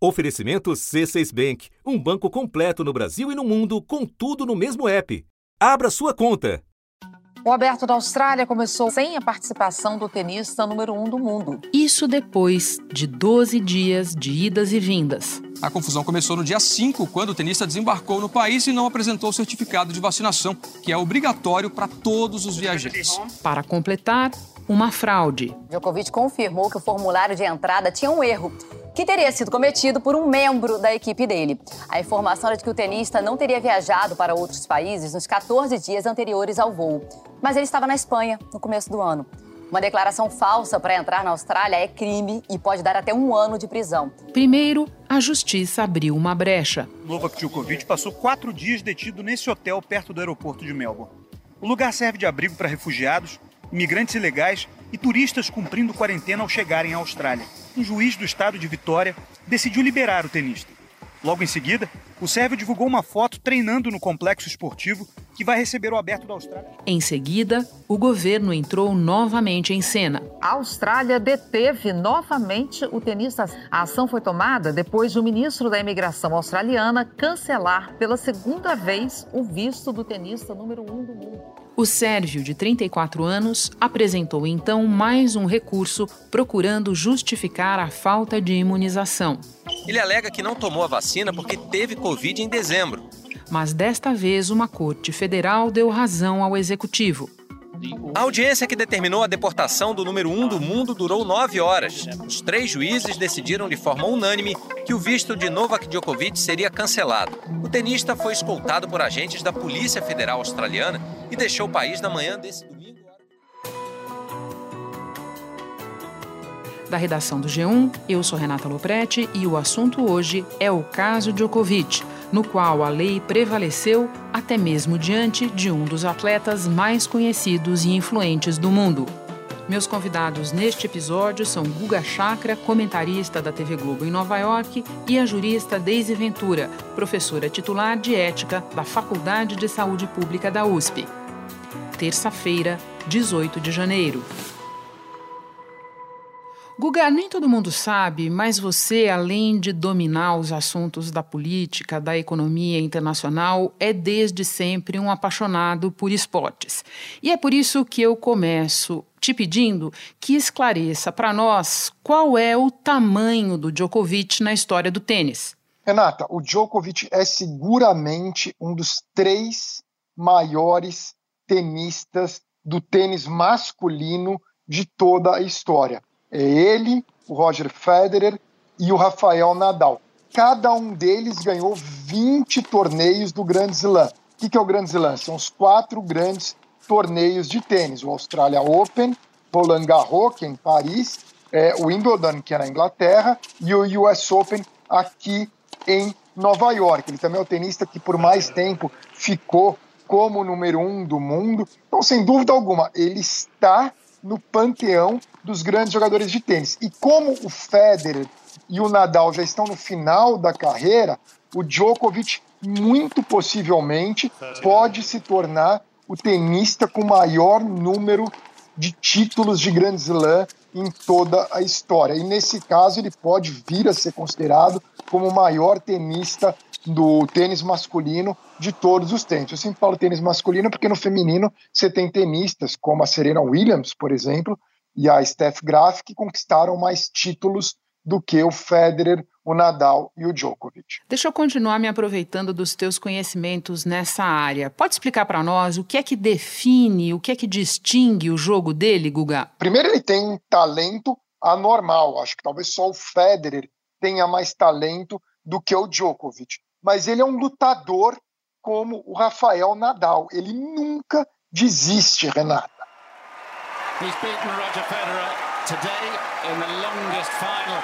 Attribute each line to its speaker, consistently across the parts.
Speaker 1: Oferecimento C6 Bank, um banco completo no Brasil e no mundo, com tudo no mesmo app. Abra sua conta.
Speaker 2: O Aberto da Austrália começou sem a participação do tenista número um do mundo.
Speaker 3: Isso depois de 12 dias de idas e vindas.
Speaker 4: A confusão começou no dia 5, quando o tenista desembarcou no país e não apresentou o certificado de vacinação, que é obrigatório para todos os viajantes.
Speaker 3: Para completar, uma fraude.
Speaker 5: Djokovic confirmou que o formulário de entrada tinha um erro que teria sido cometido por um membro da equipe dele. A informação era de que o tenista não teria viajado para outros países nos 14 dias anteriores ao voo, mas ele estava na Espanha no começo do ano. Uma declaração falsa para entrar na Austrália é crime e pode dar até um ano de prisão.
Speaker 3: Primeiro, a justiça abriu uma brecha.
Speaker 6: Novak Djokovic passou quatro dias detido nesse hotel perto do aeroporto de Melbourne. O lugar serve de abrigo para refugiados, imigrantes ilegais e turistas cumprindo quarentena ao chegarem à Austrália um juiz do estado de Vitória decidiu liberar o tenista. Logo em seguida, o sérvio divulgou uma foto treinando no complexo esportivo que vai receber o Aberto da Austrália.
Speaker 3: Em seguida, o governo entrou novamente em cena.
Speaker 2: A Austrália deteve novamente o tenista. A ação foi tomada depois de o ministro da Imigração australiana cancelar pela segunda vez o visto do tenista número um do mundo.
Speaker 3: O Sérgio, de 34 anos, apresentou então mais um recurso procurando justificar a falta de imunização.
Speaker 7: Ele alega que não tomou a vacina porque teve Covid em dezembro.
Speaker 3: Mas desta vez, uma corte federal deu razão ao executivo.
Speaker 7: A audiência que determinou a deportação do número um do mundo durou nove horas. Os três juízes decidiram de forma unânime que o visto de Novak Djokovic seria cancelado. O tenista foi escoltado por agentes da Polícia Federal Australiana e deixou o país na manhã desse
Speaker 3: Da redação do G1, eu sou Renata Loprete e o assunto hoje é o caso Djokovic, no qual a lei prevaleceu até mesmo diante de um dos atletas mais conhecidos e influentes do mundo. Meus convidados neste episódio são Guga Chakra, comentarista da TV Globo em Nova York, e a jurista Deise Ventura, professora titular de ética da Faculdade de Saúde Pública da USP. Terça-feira, 18 de janeiro. Guga, nem todo mundo sabe, mas você, além de dominar os assuntos da política, da economia internacional, é desde sempre um apaixonado por esportes. E é por isso que eu começo te pedindo que esclareça para nós qual é o tamanho do Djokovic na história do tênis.
Speaker 8: Renata, o Djokovic é seguramente um dos três maiores tenistas do tênis masculino de toda a história. É ele, o Roger Federer e o Rafael Nadal. Cada um deles ganhou 20 torneios do Grand Slam. O que é o Grand Slam? São os quatro grandes torneios de tênis: o Australia Open, Roland Garros, que é em Paris, é, o Wimbledon, que é na Inglaterra, e o US Open aqui em Nova York. Ele também é o tenista que por mais tempo ficou como número um do mundo. Então, sem dúvida alguma, ele está no panteão dos grandes jogadores de tênis. E como o Federer e o Nadal já estão no final da carreira, o Djokovic muito possivelmente pode se tornar o tenista com maior número de títulos de Grand Slam em toda a história. E nesse caso ele pode vir a ser considerado como o maior tenista do tênis masculino de todos os tempos. Eu sempre falo tênis masculino porque no feminino você tem tenistas como a Serena Williams, por exemplo, e a Steph Graf que conquistaram mais títulos do que o Federer, o Nadal e o Djokovic.
Speaker 3: Deixa eu continuar me aproveitando dos teus conhecimentos nessa área. Pode explicar para nós o que é que define, o que é que distingue o jogo dele, Guga?
Speaker 8: Primeiro, ele tem um talento anormal. Acho que talvez só o Federer tenha mais talento do que o Djokovic mas ele é um lutador como o Rafael Nadal. Ele nunca desiste, Renata. He's beaten Roger Federer today in the longest final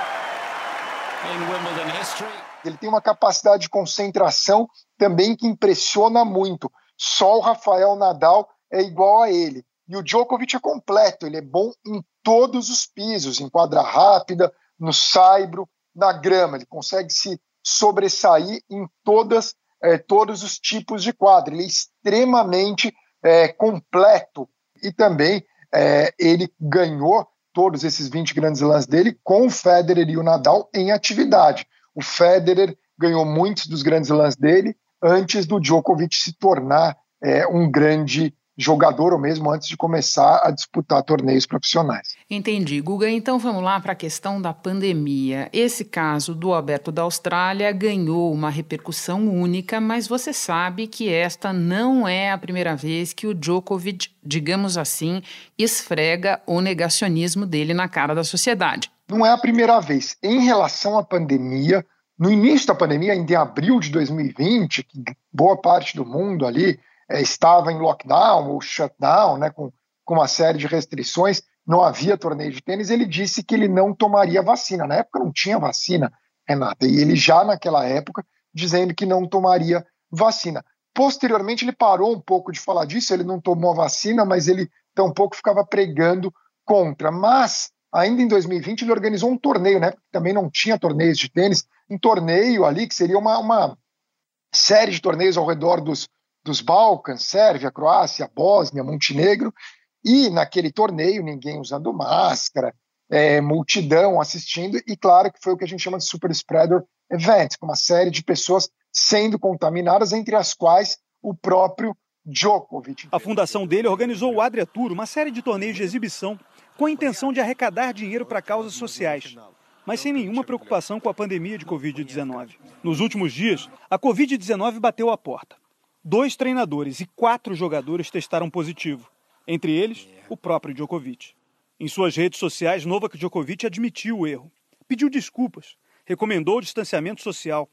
Speaker 8: in Wimbledon history. Ele tem uma capacidade de concentração também que impressiona muito. Só o Rafael Nadal é igual a ele. E o Djokovic é completo, ele é bom em todos os pisos, em quadra rápida, no saibro, na grama. Ele consegue se sobressair em todas, é, todos os tipos de quadro. Ele é extremamente é, completo e também é, ele ganhou todos esses 20 grandes lãs dele com o Federer e o Nadal em atividade. O Federer ganhou muitos dos grandes lãs dele antes do Djokovic se tornar é, um grande jogador ou mesmo antes de começar a disputar torneios profissionais.
Speaker 3: Entendi, Guga. Então vamos lá para a questão da pandemia. Esse caso do Alberto da Austrália ganhou uma repercussão única, mas você sabe que esta não é a primeira vez que o Djokovic, digamos assim, esfrega o negacionismo dele na cara da sociedade.
Speaker 8: Não é a primeira vez. Em relação à pandemia, no início da pandemia, ainda em abril de 2020, que boa parte do mundo ali é, estava em lockdown ou shutdown, né, com, com uma série de restrições, não havia torneio de tênis, ele disse que ele não tomaria vacina. Na época não tinha vacina, Renata, e ele já naquela época dizendo que não tomaria vacina. Posteriormente ele parou um pouco de falar disso, ele não tomou a vacina, mas ele tampouco ficava pregando contra. Mas ainda em 2020 ele organizou um torneio, né? Também não tinha torneios de tênis, um torneio ali que seria uma, uma série de torneios ao redor dos, dos Balcãs, Sérvia, Croácia, Bósnia, Montenegro, e naquele torneio ninguém usando máscara, é, multidão assistindo, e claro que foi o que a gente chama de super spreader event, com uma série de pessoas sendo contaminadas, entre as quais o próprio Djokovic.
Speaker 6: A fundação dele organizou o Adria Tour, uma série de torneios de exibição com a intenção de arrecadar dinheiro para causas sociais, mas sem nenhuma preocupação com a pandemia de Covid-19. Nos últimos dias, a Covid-19 bateu a porta. Dois treinadores e quatro jogadores testaram positivo, entre eles o próprio Djokovic. Em suas redes sociais, Novak Djokovic admitiu o erro, pediu desculpas, recomendou o distanciamento social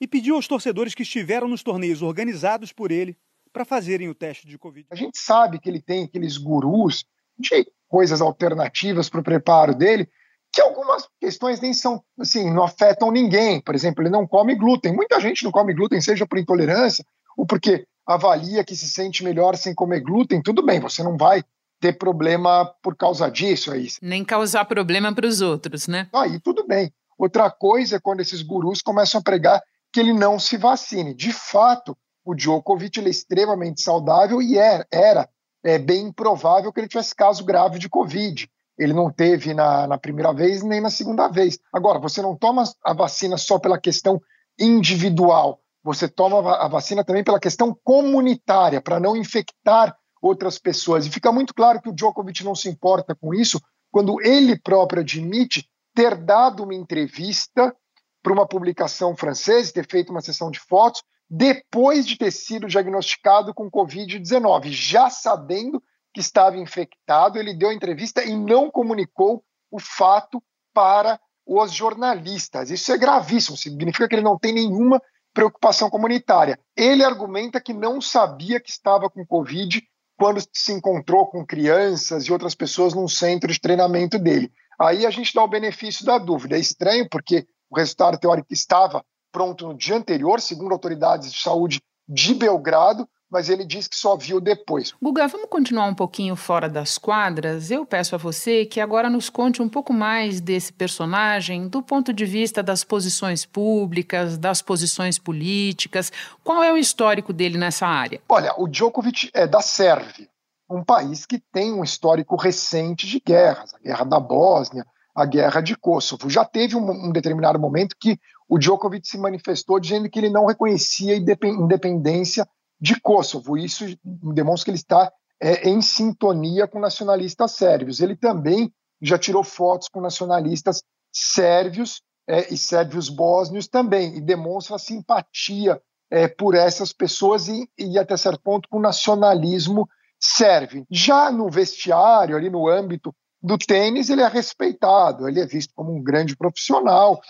Speaker 6: e pediu aos torcedores que estiveram nos torneios organizados por ele para fazerem o teste de Covid.
Speaker 8: A gente sabe que ele tem aqueles gurus de coisas alternativas para o preparo dele, que algumas questões nem são, assim, não afetam ninguém. Por exemplo, ele não come glúten. Muita gente não come glúten, seja por intolerância, ou porque avalia que se sente melhor sem comer glúten, tudo bem, você não vai ter problema por causa disso aí.
Speaker 3: Nem causar problema para os outros, né?
Speaker 8: Aí tudo bem. Outra coisa é quando esses gurus começam a pregar que ele não se vacine. De fato, o Djokovic ele é extremamente saudável e era, era é, bem improvável que ele tivesse caso grave de Covid. Ele não teve na, na primeira vez nem na segunda vez. Agora, você não toma a vacina só pela questão individual, você toma a vacina também pela questão comunitária, para não infectar outras pessoas. E fica muito claro que o Djokovic não se importa com isso quando ele próprio admite ter dado uma entrevista para uma publicação francesa, ter feito uma sessão de fotos, depois de ter sido diagnosticado com Covid-19, já sabendo que estava infectado, ele deu a entrevista e não comunicou o fato para os jornalistas. Isso é gravíssimo, significa que ele não tem nenhuma preocupação comunitária. Ele argumenta que não sabia que estava com Covid quando se encontrou com crianças e outras pessoas num centro de treinamento dele. Aí a gente dá o benefício da dúvida. É estranho porque o resultado teórico estava pronto no dia anterior, segundo autoridades de saúde de Belgrado, mas ele diz que só viu depois.
Speaker 3: Guga, vamos continuar um pouquinho fora das quadras? Eu peço a você que agora nos conte um pouco mais desse personagem do ponto de vista das posições públicas, das posições políticas. Qual é o histórico dele nessa área?
Speaker 8: Olha, o Djokovic é da Sérvia, um país que tem um histórico recente de guerras, a guerra da Bósnia, a guerra de Kosovo. Já teve um, um determinado momento que o Djokovic se manifestou dizendo que ele não reconhecia a independência de Kosovo. Isso demonstra que ele está é, em sintonia com nacionalistas sérvios. Ele também já tirou fotos com nacionalistas sérvios é, e sérvios bósnios também, e demonstra simpatia é, por essas pessoas e, e, até certo ponto, com nacionalismo sérvio. Já no vestiário, ali no âmbito do tênis, ele é respeitado, ele é visto como um grande profissional.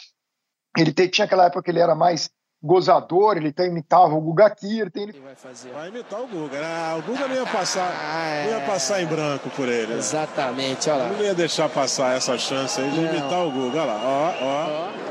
Speaker 8: Ele tinha aquela época que ele era mais gozador, ele até imitava o Guga Kirten. Ele...
Speaker 9: Vai, fazer. vai imitar o Guga. Ah, o Guga não ia passar, ah, é... não ia passar em branco por ele. Né?
Speaker 10: Exatamente, olha lá.
Speaker 9: Não ia deixar passar essa chance aí de não. imitar o Guga. Olha lá, ó, ó. ó.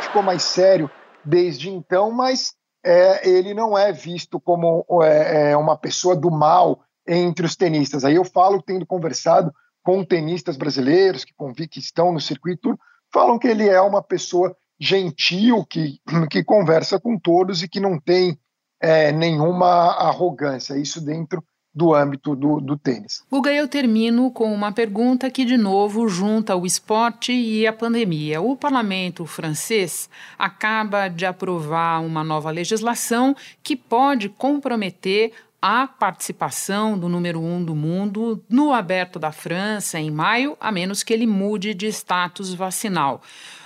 Speaker 8: Ficou mais sério desde então, mas é, ele não é visto como é, é uma pessoa do mal, entre os tenistas. Aí eu falo, tendo conversado com tenistas brasileiros que, que estão no circuito, falam que ele é uma pessoa gentil, que, que conversa com todos e que não tem é, nenhuma arrogância. Isso dentro do âmbito do, do tênis.
Speaker 3: Guga, eu termino com uma pergunta que, de novo, junta o esporte e a pandemia. O parlamento francês acaba de aprovar uma nova legislação que pode comprometer a participação do número um do mundo no aberto da França em maio, a menos que ele mude de status vacinal.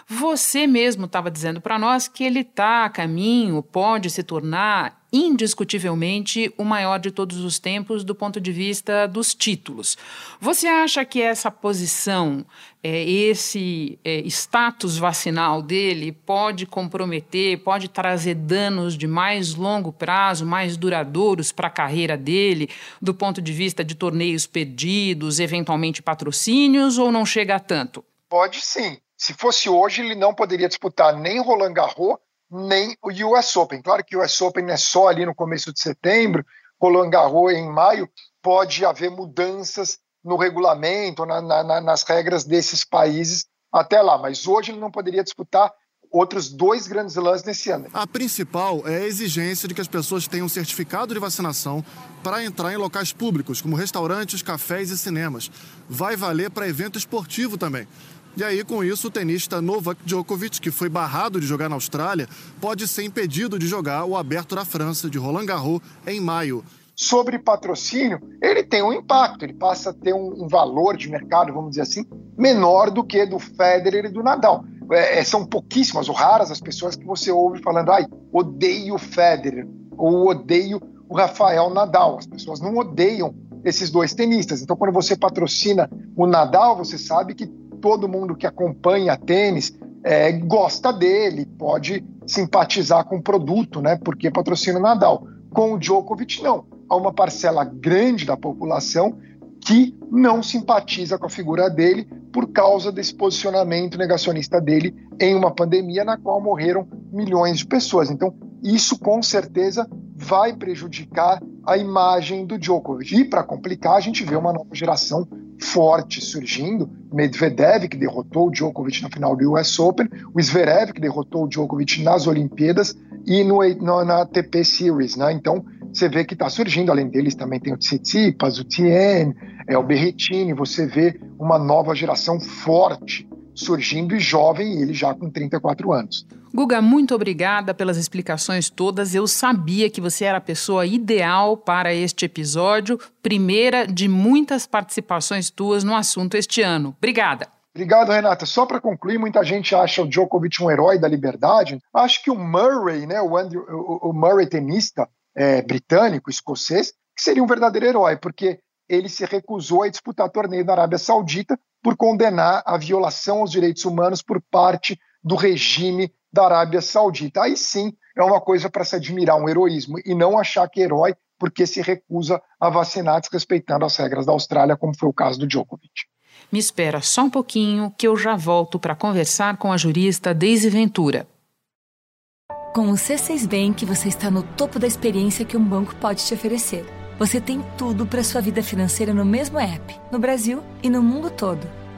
Speaker 3: Você mesmo estava dizendo para nós que ele está a caminho, pode se tornar indiscutivelmente o maior de todos os tempos do ponto de vista dos títulos. Você acha que essa posição, é, esse é, status vacinal dele pode comprometer, pode trazer danos de mais longo prazo, mais duradouros para a carreira dele, do ponto de vista de torneios perdidos, eventualmente patrocínios, ou não chega a tanto?
Speaker 8: Pode sim. Se fosse hoje, ele não poderia disputar nem Roland Garros, nem o US Open. Claro que o US Open é só ali no começo de setembro, Roland Garros em maio, pode haver mudanças no regulamento, na, na, nas regras desses países até lá. Mas hoje ele não poderia disputar outros dois grandes lãs nesse ano.
Speaker 10: A principal é a exigência de que as pessoas tenham certificado de vacinação para entrar em locais públicos, como restaurantes, cafés e cinemas. Vai valer para evento esportivo também. E aí, com isso, o tenista Novak Djokovic, que foi barrado de jogar na Austrália, pode ser impedido de jogar o Aberto da França de Roland Garros em maio.
Speaker 8: Sobre patrocínio, ele tem um impacto, ele passa a ter um, valor de mercado, vamos dizer assim, menor do que do Federer e do Nadal. É, é, são pouquíssimas ou raras as pessoas que você ouve falando, ai, odeio o Federer ou odeio o Rafael Nadal. As pessoas não odeiam esses dois tenistas. Então, quando você patrocina o Nadal, você sabe que todo mundo que acompanha tênis é, gosta dele, pode simpatizar com o produto, né? Porque patrocina o Nadal. Com o Djokovic, não. Há uma parcela grande da população que não simpatiza com a figura dele por causa desse posicionamento negacionista dele em uma pandemia na qual morreram milhões de pessoas. Então, isso com certeza vai prejudicar a imagem do Djokovic. E para complicar, a gente vê uma nova geração forte surgindo. Medvedev, que derrotou o Djokovic na final do US Open, o Zverev, que derrotou o Djokovic nas Olimpíadas e no, no na ATP Series. Né? Então, você vê que está surgindo, além deles também tem o Tsitsipas, o Tien, é, o Berrettini, você vê uma nova geração forte surgindo e jovem, ele já com 34 anos.
Speaker 3: Guga, muito obrigada pelas explicações todas. Eu sabia que você era a pessoa ideal para este episódio, primeira de muitas participações tuas no assunto este ano. Obrigada.
Speaker 8: Obrigado, Renata. Só para concluir, muita gente acha o Djokovic um herói da liberdade. Acho que o Murray, né, o, Andrew, o, o Murray tenista é, britânico, escocês, seria um verdadeiro herói, porque ele se recusou a disputar torneio na Arábia Saudita por condenar a violação aos direitos humanos por parte do regime da Arábia Saudita. Aí sim é uma coisa para se admirar, um heroísmo, e não achar que é herói porque se recusa a vacinar desrespeitando as regras da Austrália, como foi o caso do Djokovic.
Speaker 3: Me espera só um pouquinho que eu já volto para conversar com a jurista Deise Ventura.
Speaker 11: Com o C6 Bank, você está no topo da experiência que um banco pode te oferecer você tem tudo para sua vida financeira no mesmo app, no Brasil e no mundo todo.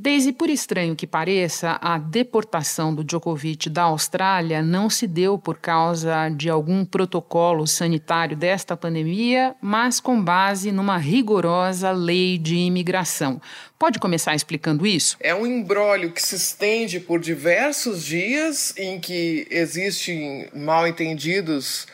Speaker 3: Desde por estranho que pareça, a deportação do Djokovic da Austrália não se deu por causa de algum protocolo sanitário desta pandemia, mas com base numa rigorosa lei de imigração. Pode começar explicando isso?
Speaker 12: É um embrólio que se estende por diversos dias, em que existem mal entendidos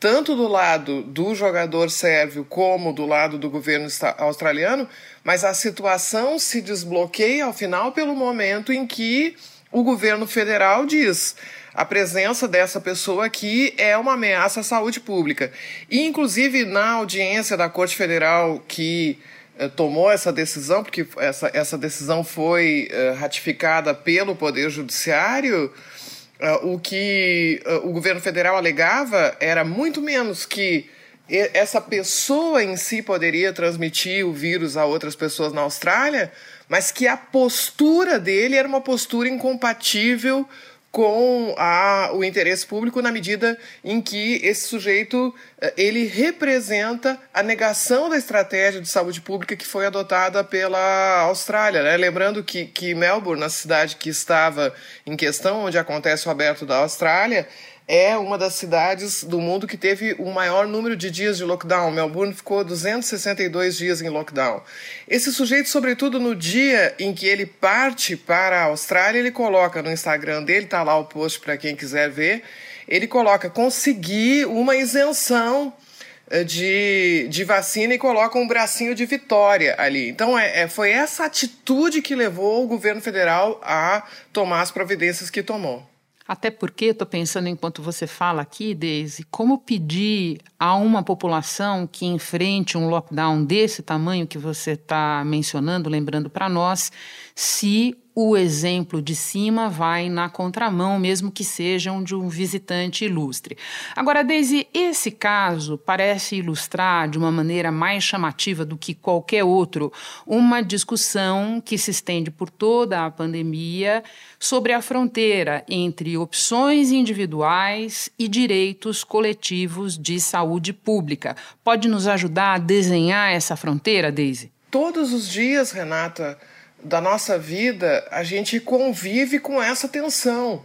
Speaker 12: tanto do lado do jogador sérvio como do lado do governo australiano, mas a situação se desbloqueia ao final pelo momento em que o governo federal diz a presença dessa pessoa aqui é uma ameaça à saúde pública. E, inclusive, na audiência da Corte Federal que eh, tomou essa decisão, porque essa, essa decisão foi eh, ratificada pelo Poder Judiciário, Uh, o que uh, o governo federal alegava era muito menos que essa pessoa em si poderia transmitir o vírus a outras pessoas na Austrália, mas que a postura dele era uma postura incompatível com a, o interesse público na medida em que esse sujeito eh, ele representa a negação da estratégia de saúde pública que foi adotada pela Austrália. Né? Lembrando que, que Melbourne, na cidade que estava em questão, onde acontece o aberto da Austrália, é uma das cidades do mundo que teve o maior número de dias de lockdown. Melbourne ficou 262 dias em lockdown. Esse sujeito, sobretudo no dia em que ele parte para a Austrália, ele coloca no Instagram dele, está lá o post para quem quiser ver, ele coloca conseguir uma isenção eh, de, de vacina e coloca um bracinho de vitória ali. Então, é, é, foi essa atitude que levou o governo federal a tomar as providências que tomou.
Speaker 3: Até porque estou pensando enquanto você fala aqui, Deise, como pedir a uma população que enfrente um lockdown desse tamanho que você está mencionando, lembrando para nós, se o exemplo de cima vai na contramão, mesmo que sejam de um visitante ilustre. Agora, Daisy, esse caso parece ilustrar de uma maneira mais chamativa do que qualquer outro uma discussão que se estende por toda a pandemia sobre a fronteira entre opções individuais e direitos coletivos de saúde pública. Pode nos ajudar a desenhar essa fronteira, Daisy?
Speaker 12: Todos os dias, Renata da nossa vida, a gente convive com essa tensão.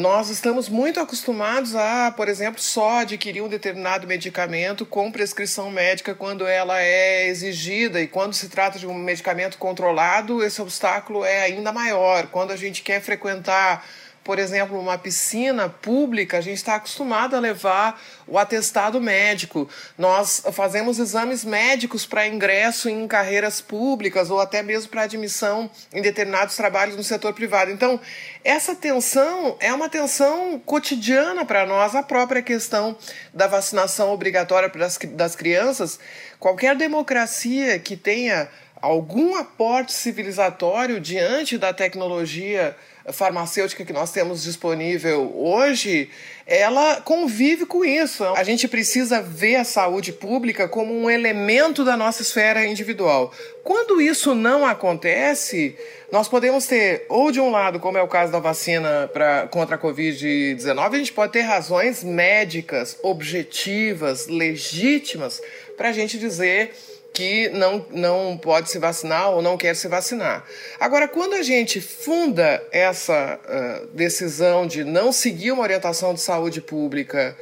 Speaker 12: Nós estamos muito acostumados a, por exemplo, só adquirir um determinado medicamento com prescrição médica quando ela é exigida, e quando se trata de um medicamento controlado, esse obstáculo é ainda maior. Quando a gente quer frequentar por exemplo, uma piscina pública, a gente está acostumado a levar o atestado médico. Nós fazemos exames médicos para ingresso em carreiras públicas ou até mesmo para admissão em determinados trabalhos no setor privado. Então, essa tensão é uma tensão cotidiana para nós, a própria questão da vacinação obrigatória das, das crianças. Qualquer democracia que tenha algum aporte civilizatório diante da tecnologia farmacêutica que nós temos disponível hoje, ela convive com isso. A gente precisa ver a saúde pública como um elemento da nossa esfera individual. Quando isso não acontece, nós podemos ter, ou de um lado, como é o caso da vacina pra, contra a Covid-19, a gente pode ter razões médicas, objetivas, legítimas, para a gente dizer que não, não pode se vacinar ou não quer se vacinar. Agora, quando a gente funda essa uh, decisão de não seguir uma orientação de saúde pública,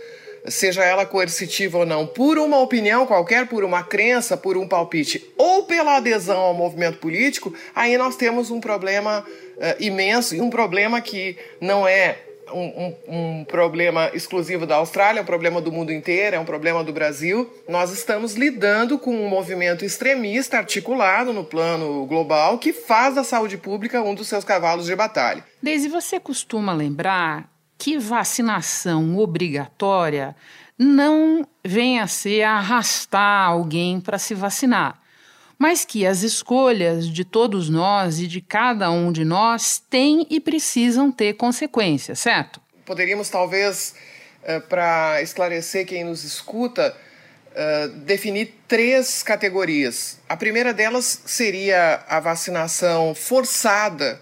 Speaker 12: seja ela coercitiva ou não, por uma opinião qualquer, por uma crença, por um palpite ou pela adesão ao movimento político, aí nós temos um problema uh, imenso e um problema que não é um, um, um, problema exclusivo da Austrália, é um problema do mundo inteiro, é um problema do Brasil. Nós estamos lidando com um movimento extremista articulado no plano global que faz da saúde pública um dos seus cavalos de batalha.
Speaker 3: Desde você costuma lembrar que vacinação obrigatória não vem a ser arrastar alguém para se vacinar mas que as escolhas de todos nós e de cada um de nós têm e precisam ter consequências, certo?
Speaker 12: Poderíamos, talvez, eh, para esclarecer quem nos escuta, eh, definir três categorias. A primeira delas seria a vacinação forçada,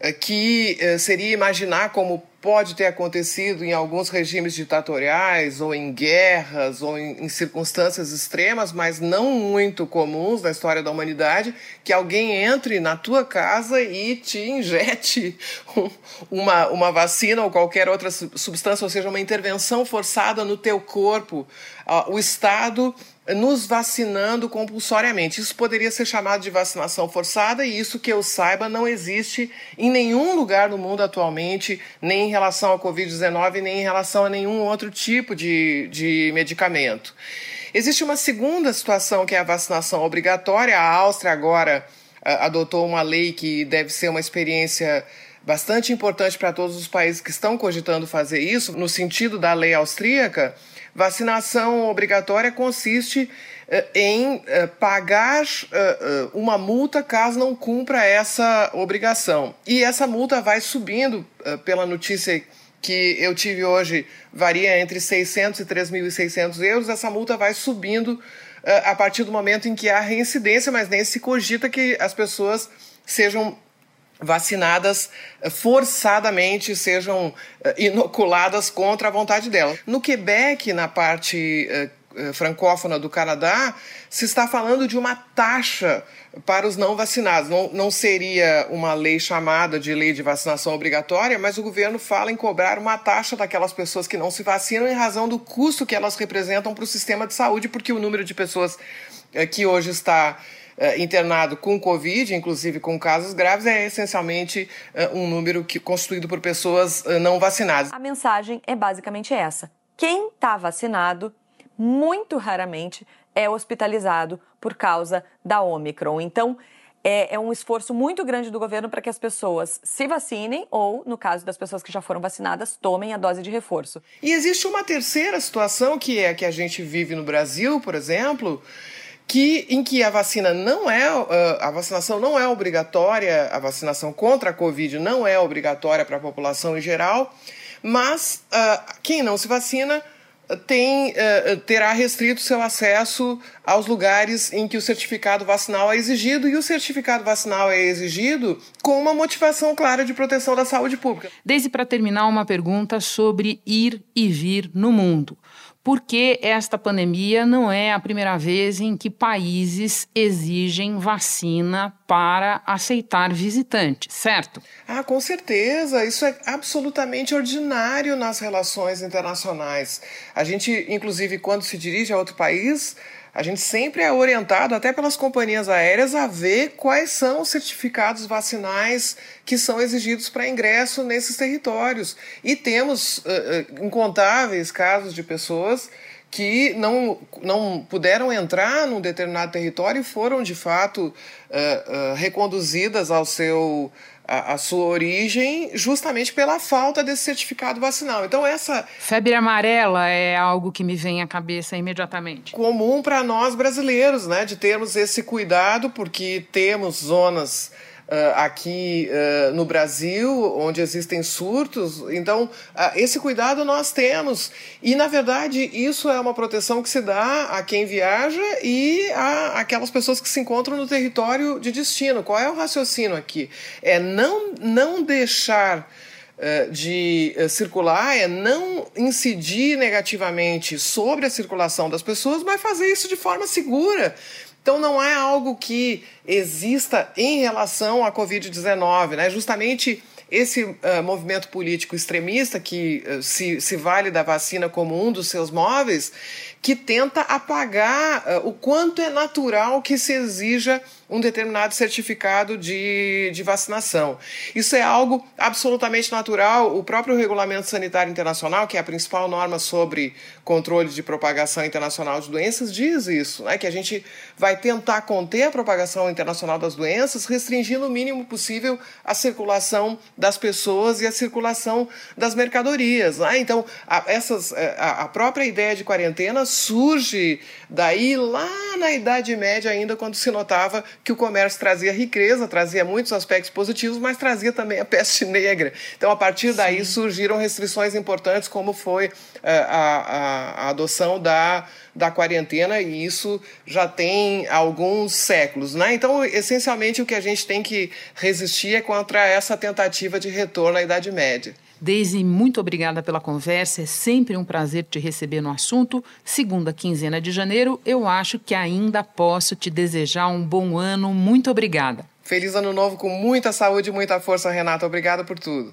Speaker 12: eh, que seria imaginar como pode ter acontecido em alguns regimes ditatoriais, ou em guerras, ou em, em, circunstâncias extremas, mas não muito comuns na história da humanidade, que alguém entre na tua casa e te injete uma, uma vacina ou qualquer outra substância, ou seja, uma intervenção forçada no teu corpo. Uh, o Estado nos vacinando compulsoriamente. Isso poderia ser chamado de vacinação forçada, e isso que eu saiba não existe em nenhum lugar do mundo atualmente, nem em relação à Covid-19, nem em relação a nenhum outro tipo de, de medicamento. Existe uma segunda situação que é a vacinação obrigatória. A Áustria agora uh, adotou uma lei que deve ser uma experiência bastante importante para todos os países que estão cogitando fazer isso, no sentido da lei austríaca Vacinação obrigatória consiste uh, em uh, pagar uh, uma multa caso não cumpra essa obrigação. E essa multa vai subindo, pela notícia que eu tive hoje, varia entre 600 e 3.600 euros. Essa multa vai subindo a partir do momento em que há reincidência, mas nem se cogita que as pessoas sejam vacinadas forçadamente sejam inoculadas contra a vontade dela. No Quebec, na parte francófona do Canadá, se está falando de uma taxa para os não vacinados. Não, não seria uma lei chamada de lei de vacinação obrigatória, mas o governo fala em cobrar uma taxa daquelas pessoas que não se vacinam em razão do custo que elas representam para o sistema de saúde, porque o número de pessoas que hoje está internado com Covid, inclusive com casos graves, é essencialmente uh, um número que, constituído por pessoas uh, não vacinadas.
Speaker 13: A mensagem é basicamente essa: quem está vacinado, muito raramente é hospitalizado por causa da Omicron. Então, é, é, um esforço muito grande do governo para que as pessoas se vacinem ou, no caso das pessoas que já foram vacinadas, tomem a dose de reforço.
Speaker 12: E existe uma terceira situação que é a que a gente vive no Brasil, por exemplo, que em que a vacina não é ah, a vacinação não é obrigatória, a vacinação contra a Covid não é obrigatória para a população em geral, mas uh, quem não se vacina tem, uh, terá restrito seu acesso aos lugares em que o certificado vacinal é exigido, e o certificado vacinal é exigido com uma motivação clara de proteção da saúde pública.
Speaker 3: Desde para terminar, uma pergunta sobre ir e vir no mundo porque esta pandemia não é a primeira vez em que países exigem vacina para aceitar visitantes, certo?
Speaker 12: Ah, com certeza. Isso é absolutamente ordinário nas relações internacionais. A gente, inclusive, quando se dirige a outro país, a gente sempre é orientado, até pelas companhias aéreas, a ver quais são os certificados vacinais que são exigidos para ingresso nesses territórios. E temos uh, uh, incontáveis casos de pessoas que não, não puderam entrar num determinado território e foram, de fato, uh, reconduzidas ao seu a, a, sua origem justamente pela falta desse certificado vacinal. Então essa
Speaker 3: febre amarela é algo que me vem à cabeça imediatamente.
Speaker 12: Comum para nós brasileiros, né, de termos esse cuidado porque temos zonas aqui uh, no Brasil, onde existem surtos. Então, uh, esse cuidado nós temos. E, na verdade, isso é uma proteção que se dá a quem viaja e a aquelas pessoas que se encontram no território de destino. Qual é o raciocínio aqui? É não, não deixar de circular, é não incidir negativamente sobre a circulação das pessoas, mas fazer isso de forma segura. Então não é algo que exista em relação à Covid-19, né? Justamente esse uh, movimento político extremista que uh, se, se vale da vacina como um dos seus móveis, que tenta apagar uh, o quanto é natural que se exija um determinado certificado de, de vacinação. Isso é algo absolutamente natural. O próprio Regulamento Sanitário Internacional, que é a principal norma sobre controle de propagação internacional de doenças, diz isso, né? que a gente vai tentar conter a propagação internacional das doenças, restringindo o mínimo possível a circulação das pessoas e a circulação das mercadorias. Né? Então, a, essas, é, a, a própria ideia de quarentena surge daí lá na Idade Média, ainda quando se notava que o comércio trazia riqueza, trazia muitos aspectos positivos, mas trazia também a peste negra. Então, a partir daí Sim. surgiram restrições importantes, como foi a, eh, a, a adoção da da quarentena e isso já tem alguns séculos, né? Então, essencialmente o que a gente tem que resistir é contra essa tentativa de retorno à Idade Média.
Speaker 3: Daisy, muito obrigada pela conversa. É sempre um prazer te receber no assunto. Segunda quinzena de janeiro, eu acho que ainda posso te desejar um bom ano. Muito obrigada.
Speaker 12: Feliz ano novo com muita saúde e muita força, Renata. Obrigada por tudo.